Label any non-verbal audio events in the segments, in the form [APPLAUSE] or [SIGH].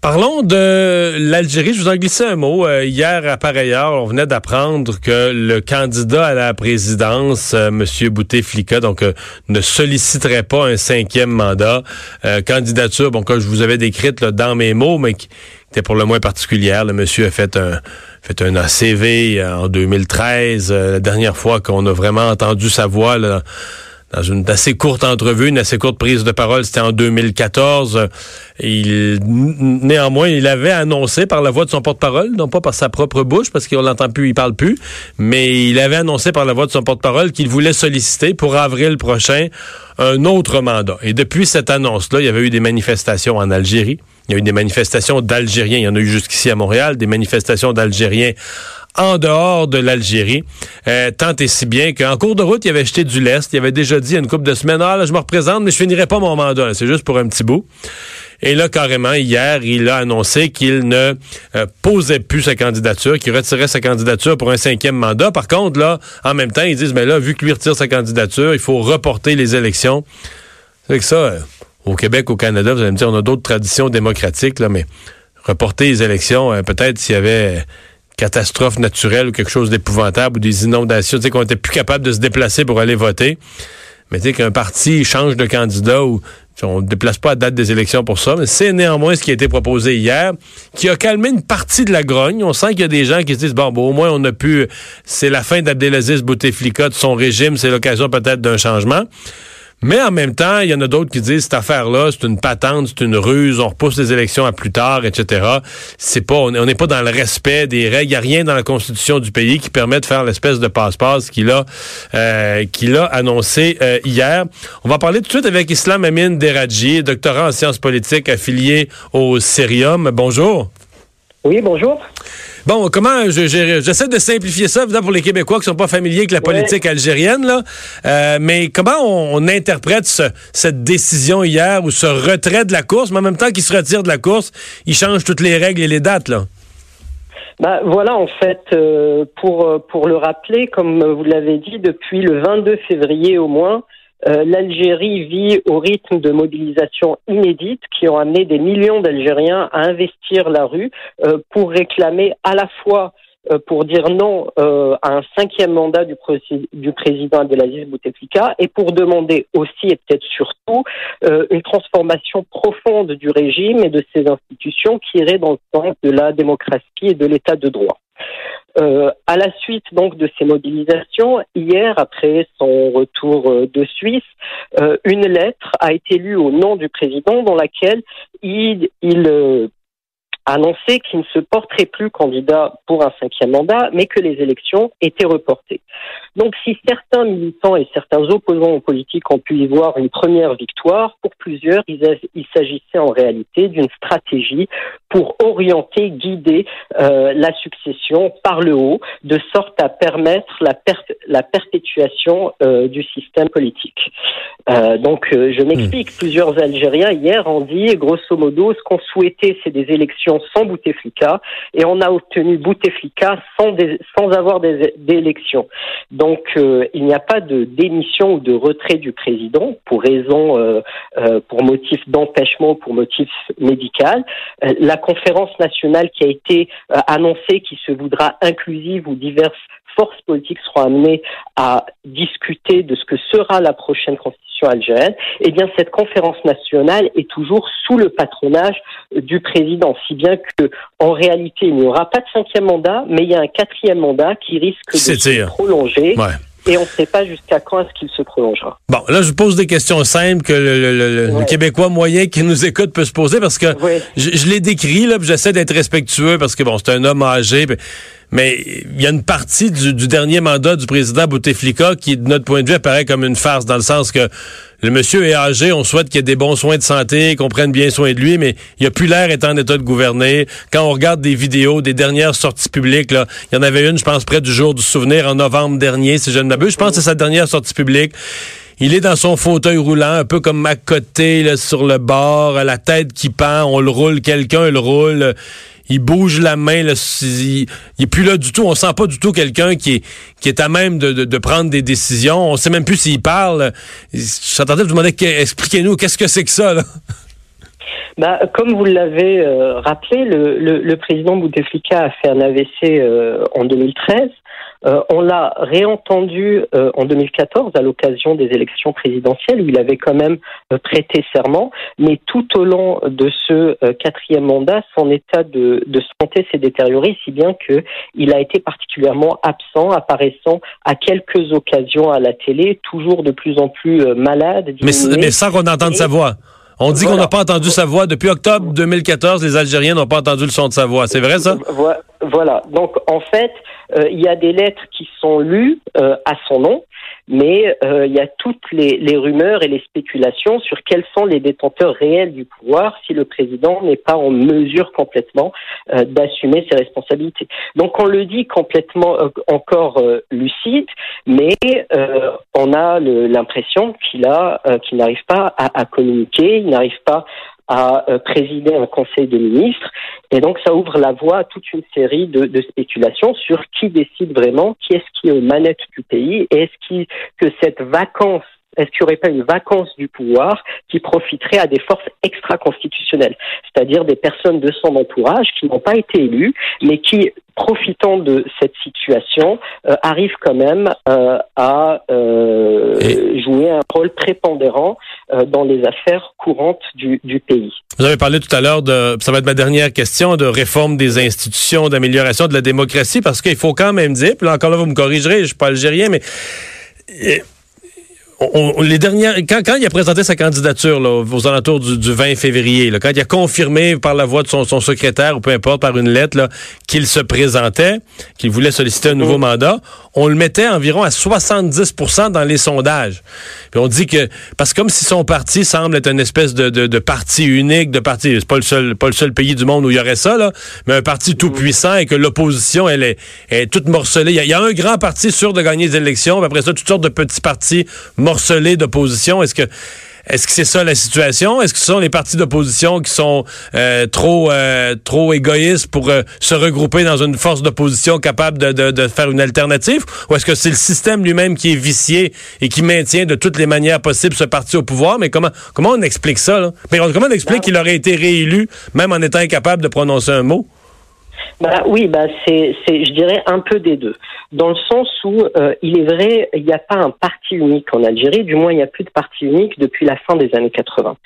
Parlons de l'Algérie. Je vous en glissais un mot. Euh, hier, à pareille heure, on venait d'apprendre que le candidat à la présidence, euh, M. Bouteflika, donc euh, ne solliciterait pas un cinquième mandat. candidature, bon, que je vous avais décrite dans mes mots, mais qui était pour le moins particulière. Le monsieur a fait un fait un ACV en 2013, la dernière fois qu'on a vraiment entendu sa voix. Là, dans une assez courte entrevue, une assez courte prise de parole, c'était en 2014. Il, néanmoins, il avait annoncé par la voix de son porte-parole, non pas par sa propre bouche, parce qu'on l'entend plus, il parle plus, mais il avait annoncé par la voix de son porte-parole qu'il voulait solliciter pour avril prochain un autre mandat. Et depuis cette annonce-là, il y avait eu des manifestations en Algérie. Il y a eu des manifestations d'Algériens. Il y en a eu jusqu'ici à Montréal, des manifestations d'Algériens en dehors de l'Algérie. Euh, tant et si bien qu'en cours de route, il avait jeté du lest. Il avait déjà dit il une couple de semaines, ah là, je me représente, mais je finirai pas mon mandat. C'est juste pour un petit bout. Et là, carrément, hier, il a annoncé qu'il ne euh, posait plus sa candidature, qu'il retirait sa candidature pour un cinquième mandat. Par contre, là, en même temps, ils disent, mais là, vu que lui retire sa candidature, il faut reporter les élections. C'est que ça, euh, au Québec, au Canada, vous allez me dire, on a d'autres traditions démocratiques, là, mais reporter les élections, peut-être s'il y avait catastrophe naturelle ou quelque chose d'épouvantable ou des inondations, tu sais, qu'on était plus capable de se déplacer pour aller voter. Mais tu sais, qu'un parti change de candidat ou on ne déplace pas à date des élections pour ça, mais c'est néanmoins ce qui a été proposé hier, qui a calmé une partie de la grogne. On sent qu'il y a des gens qui se disent, bon, bon au moins on a pu, c'est la fin d'Abdelaziz Bouteflika, de son régime, c'est l'occasion peut-être d'un changement. Mais en même temps, il y en a d'autres qui disent cette affaire-là, c'est une patente, c'est une ruse, on repousse les élections à plus tard, etc. C'est pas, on n'est pas dans le respect des règles. Il n'y a rien dans la constitution du pays qui permet de faire l'espèce de passe-passe qu'il a, euh, qu'il a annoncé euh, hier. On va parler tout de suite avec Islam Amin Deradji, doctorant en sciences politiques affilié au Cerium. Bonjour. Oui, bonjour. Bon, comment j'essaie de simplifier ça, évidemment, pour les Québécois qui sont pas familiers avec la politique algérienne, là. Euh, mais comment on, interprète cette décision hier ou ce retrait de la course, mais en même temps qu'il se retire de la course, il change toutes les règles et les dates, là? Bah, voilà, en fait, euh, pour, pour le rappeler, comme vous l'avez dit, depuis le 22 février au moins, euh, L'Algérie vit au rythme de mobilisation inédite qui ont amené des millions d'Algériens à investir la rue euh, pour réclamer à la fois euh, pour dire non à un cinquième mandat du, du président Abdelaziz Bouteflika et pour demander aussi et peut-être surtout une transformation profonde du régime et de ses institutions qui irait dans le sens de la démocratie et de l'état de droit. Euh, à la suite donc de ces mobilisations, hier, après son retour euh, de Suisse, euh, une lettre a été lue au nom du président dans laquelle il, il annoncé qu'il ne se porterait plus candidat pour un cinquième mandat, mais que les élections étaient reportées. Donc si certains militants et certains opposants aux politiques ont pu y voir une première victoire, pour plusieurs, il, s'agissait en réalité d'une stratégie pour orienter, guider euh, la succession par le haut, de sorte à permettre la, la perpétuation euh, du système politique. Euh, donc je m'explique, hmm. plusieurs Algériens hier ont dit, grosso modo, ce qu'on souhaitait, c'est des élections sans Bouteflika et on a obtenu Bouteflika sans, sans avoir d'élections. Donc euh, il n'y a pas de démission ou de retrait du président pour raison, euh, euh, pour motif d'empêchement, pour motif médical. la conférence nationale qui a été annoncée, qui se voudra inclusive ou diverses forces politiques seront amenées à discuter de ce que sera la prochaine constitution algérienne, eh bien cette conférence nationale est toujours sous le patronage du président, si bien que en réalité il n'y aura pas de cinquième mandat, mais il y a un quatrième mandat qui risque de se prolonger et on ne sait pas jusqu'à quand est-ce qu'il se prolongera. Bon, là, je pose des questions simples que le, Québécois moyen qui nous écoute peut se poser parce que je, l'ai décrit, là, j'essaie d'être respectueux parce que, bon, c'est un homme âgé, mais il y a une partie du, dernier mandat du président Bouteflika qui, de notre point de vue, apparaît comme une farce dans le sens que le monsieur est âgé, on souhaite qu'il ait des bons soins de santé, qu'on prenne bien soin de lui, mais il a plus l'air étant en état de gouverner. Quand on regarde des vidéos des dernières sorties publiques, il y en avait une, je pense, près du jour du souvenir en novembre dernier, si je ne m'abuse. Je pense que c'est sa dernière sortie publique. Il est dans son fauteuil roulant, un peu comme à côté, sur le bord, la tête qui pend, on le roule, quelqu'un le roule il bouge la main, là, il, il, est plus là du tout. On sent pas du tout quelqu'un qui est, qui est à même de, de, prendre des décisions. On sait même plus s'il parle. J'entendais vous demander, expliquez-nous, qu'est-ce que c'est que ça, là? [LAUGHS] bah, Comme vous l'avez euh, rappelé, le, le, le, président Bouteflika a fait un AVC euh, en 2013. Euh, on l'a réentendu euh, en 2014 à l'occasion des élections présidentielles où il avait quand même prêté serment, mais tout au long de ce quatrième mandat, son état de, de santé s'est détérioré, si bien qu'il a été particulièrement absent, apparaissant à quelques occasions à la télé, toujours de plus en plus malade. Mais, mais sans qu'on entende sa voix. On dit qu'on n'a pas entendu sa voix. Depuis octobre 2014, les Algériens n'ont pas entendu le son de sa voix. C'est vrai, ça? Voilà. Donc, en fait, euh, il y a des lettres qui sont lues euh, à son nom mais euh, il y a toutes les, les, rumeurs et les spéculations sur quels sont les détenteurs réels du pouvoir si le président n'est pas en mesure complètement euh, d'assumer ses responsabilités. Donc on le dit complètement euh, encore lucide, mais on a l'impression qu'il a qu'il n'arrive pas à, à communiquer, il n'arrive pas à présider un conseil de ministres. Et donc, ça ouvre la voie à toute une série de, spéculations sur qui décide vraiment, qui est-ce qui est aux manettes du pays, et est-ce que cette vacance est-ce qu'il n'y aurait pas une vacance du pouvoir qui profiterait à des forces extra-constitutionnelles, c'est-à-dire des personnes de son entourage qui n'ont pas été élues, mais qui, profitant de cette situation, euh, arrivent quand même euh, à euh, jouer un rôle prépondérant dans les affaires courantes du, du, pays. Vous avez parlé tout à l'heure de, ça va être ma dernière question, de réforme des institutions, d'amélioration de la démocratie, parce qu'il faut quand même dire, puis là encore là vous me corrigerez, je suis pas algérien, mais on, les dernières, quand, quand il a présenté sa candidature là, aux alentours du, du 20 février, là, quand il a confirmé par la voix de son, son secrétaire ou peu importe par une lettre qu'il se présentait, qu'il voulait solliciter un nouveau mm. mandat, on le mettait environ à 70% dans les sondages. Puis on dit que parce que comme si son parti semble être une espèce de, de, de parti unique, de parti, c'est pas le seul pas le seul pays du monde où il y aurait ça là, mais un parti tout mm. puissant et que l'opposition elle est, est toute morcelée. Il y, a, il y, a, un grand parti sûr de gagner les élections, puis après ça toutes sortes de petits partis morcelé d'opposition? Est-ce que est-ce que c'est ça la situation? Est-ce que ce sont les partis d'opposition qui sont euh, trop euh, trop égoïstes pour euh, se regrouper dans une force d'opposition capable de, de, faire une alternative? Ou est-ce que c'est le système lui-même qui est vicié et qui maintient de toutes les manières possibles ce parti au pouvoir? Mais comment comment on explique ça? Là? Mais comment on explique qu'il aurait été réélu même en étant incapable de prononcer un mot? Bah oui, bah c'est, c'est, je dirais un peu des deux, dans le sens où euh, il est vrai, il n'y a pas un parti unique en Algérie. Du moins, il n'y a plus de parti unique depuis la fin des années 80.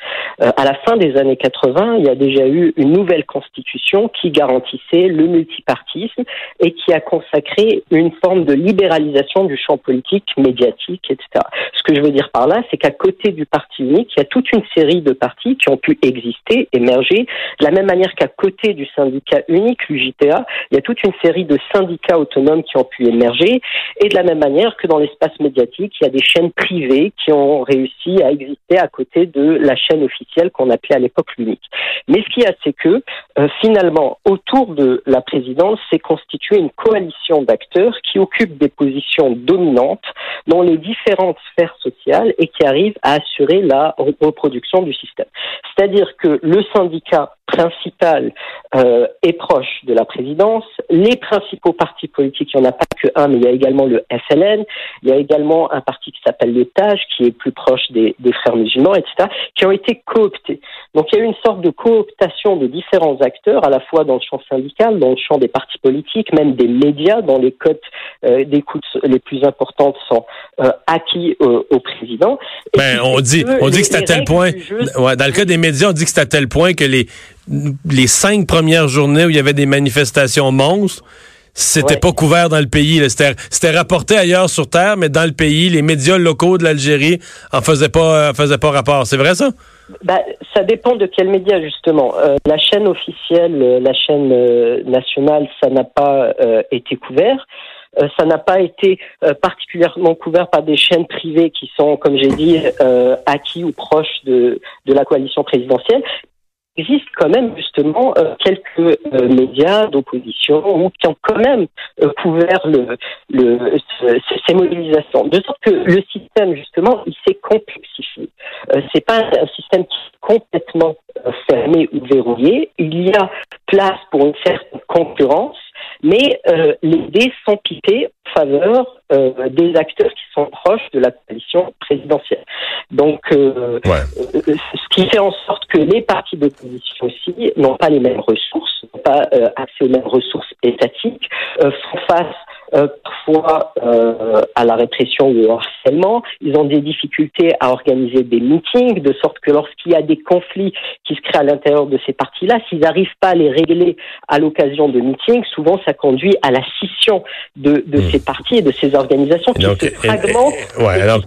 Euh, à la fin des années 80, il y a déjà eu une nouvelle constitution qui garantissait le multipartisme et qui a consacré une forme de libéralisation du champ politique, médiatique, etc. Ce que je veux dire par là, c'est qu'à côté du parti unique, il y a toute une série de partis qui ont pu exister, émerger, de la même manière qu'à côté du syndicat unique, il y a toute une série de syndicats autonomes qui ont pu émerger, et de la même manière que dans l'espace médiatique, il y a des chaînes privées qui ont réussi à exister à côté de la chaîne officielle qu'on appelait à l'époque l'unique. Mais ce qu'il y a, c'est que euh, finalement, autour de la présidence, s'est constituée une coalition d'acteurs qui occupent des positions dominantes dans les différentes sphères sociales et qui arrivent à assurer la reproduction du système. C'est-à-dire que le syndicat principal euh, est proche de la présidence. Les principaux partis politiques, il n'y en a pas que un, mais il y a également le FLN, il y a également un parti qui s'appelle le TAJ, qui est plus proche des, des, frères musulmans, etc., qui ont été cooptés. Donc il y a eu une sorte de cooptation de différents acteurs, à la fois dans le champ syndical, dans le champ des partis politiques, même des médias, dont les cotes euh, d'écoute les plus importantes sont euh, acquis au président. Ben, on dit, on dit que c'est à tel point, ouais, dans le cas des médias, on dit que c'est à tel point que les les cinq premières journées où il y avait des manifestations monstres, c'était pas couvert dans le pays. C'était rapporté ailleurs sur Terre, mais dans le pays, les médias locaux de l'Algérie en faisaient pas, euh, faisaient pas rapport. C'est vrai ça? Ben, ça dépend de quel média justement. Euh, la chaîne officielle, euh, la chaîne nationale, ça n'a pas été couvert. ça n'a pas été particulièrement couvert par des chaînes privées qui sont, comme j'ai dit, acquis ou proches de, de la coalition présidentielle existe quand même justement euh, quelques euh, médias d'opposition qui ont quand même euh, couvert le, le, ces mobilisations. De sorte que le système justement, il s'est complexifié. c'est pas un système qui est complètement fermé ou verrouillé. Il y a place pour une certaine concurrence Mais les dés sont pipés en faveur des acteurs qui sont proches de la coalition présidentielle. Donc, ce qui fait en sorte que les partis d'opposition aussi n'ont pas les mêmes ressources, n'ont pas accès aux mêmes ressources étatiques, font face euh, parfois euh, à la répression ou au harcèlement. Ils ont des difficultés à organiser des meetings, de sorte que lorsqu'il y a des conflits qui se créent à l'intérieur de ces partis-là, s'ils n'arrivent pas à les régler à l'occasion de meetings, souvent ça conduit à la scission de, de hmm. ces partis et de ces organisations qui se fragmentent, ouais, alors,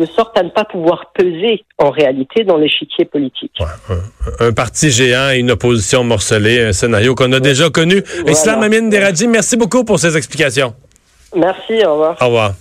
de sorte à ne pas pouvoir peser en réalité dans l'échiquier politique. un, parti géant et une opposition morcelée, un scénario qu'on a déjà connu. Islam Amin Deradji, merci beaucoup pour ces explications. Merci, au revoir. Au revoir.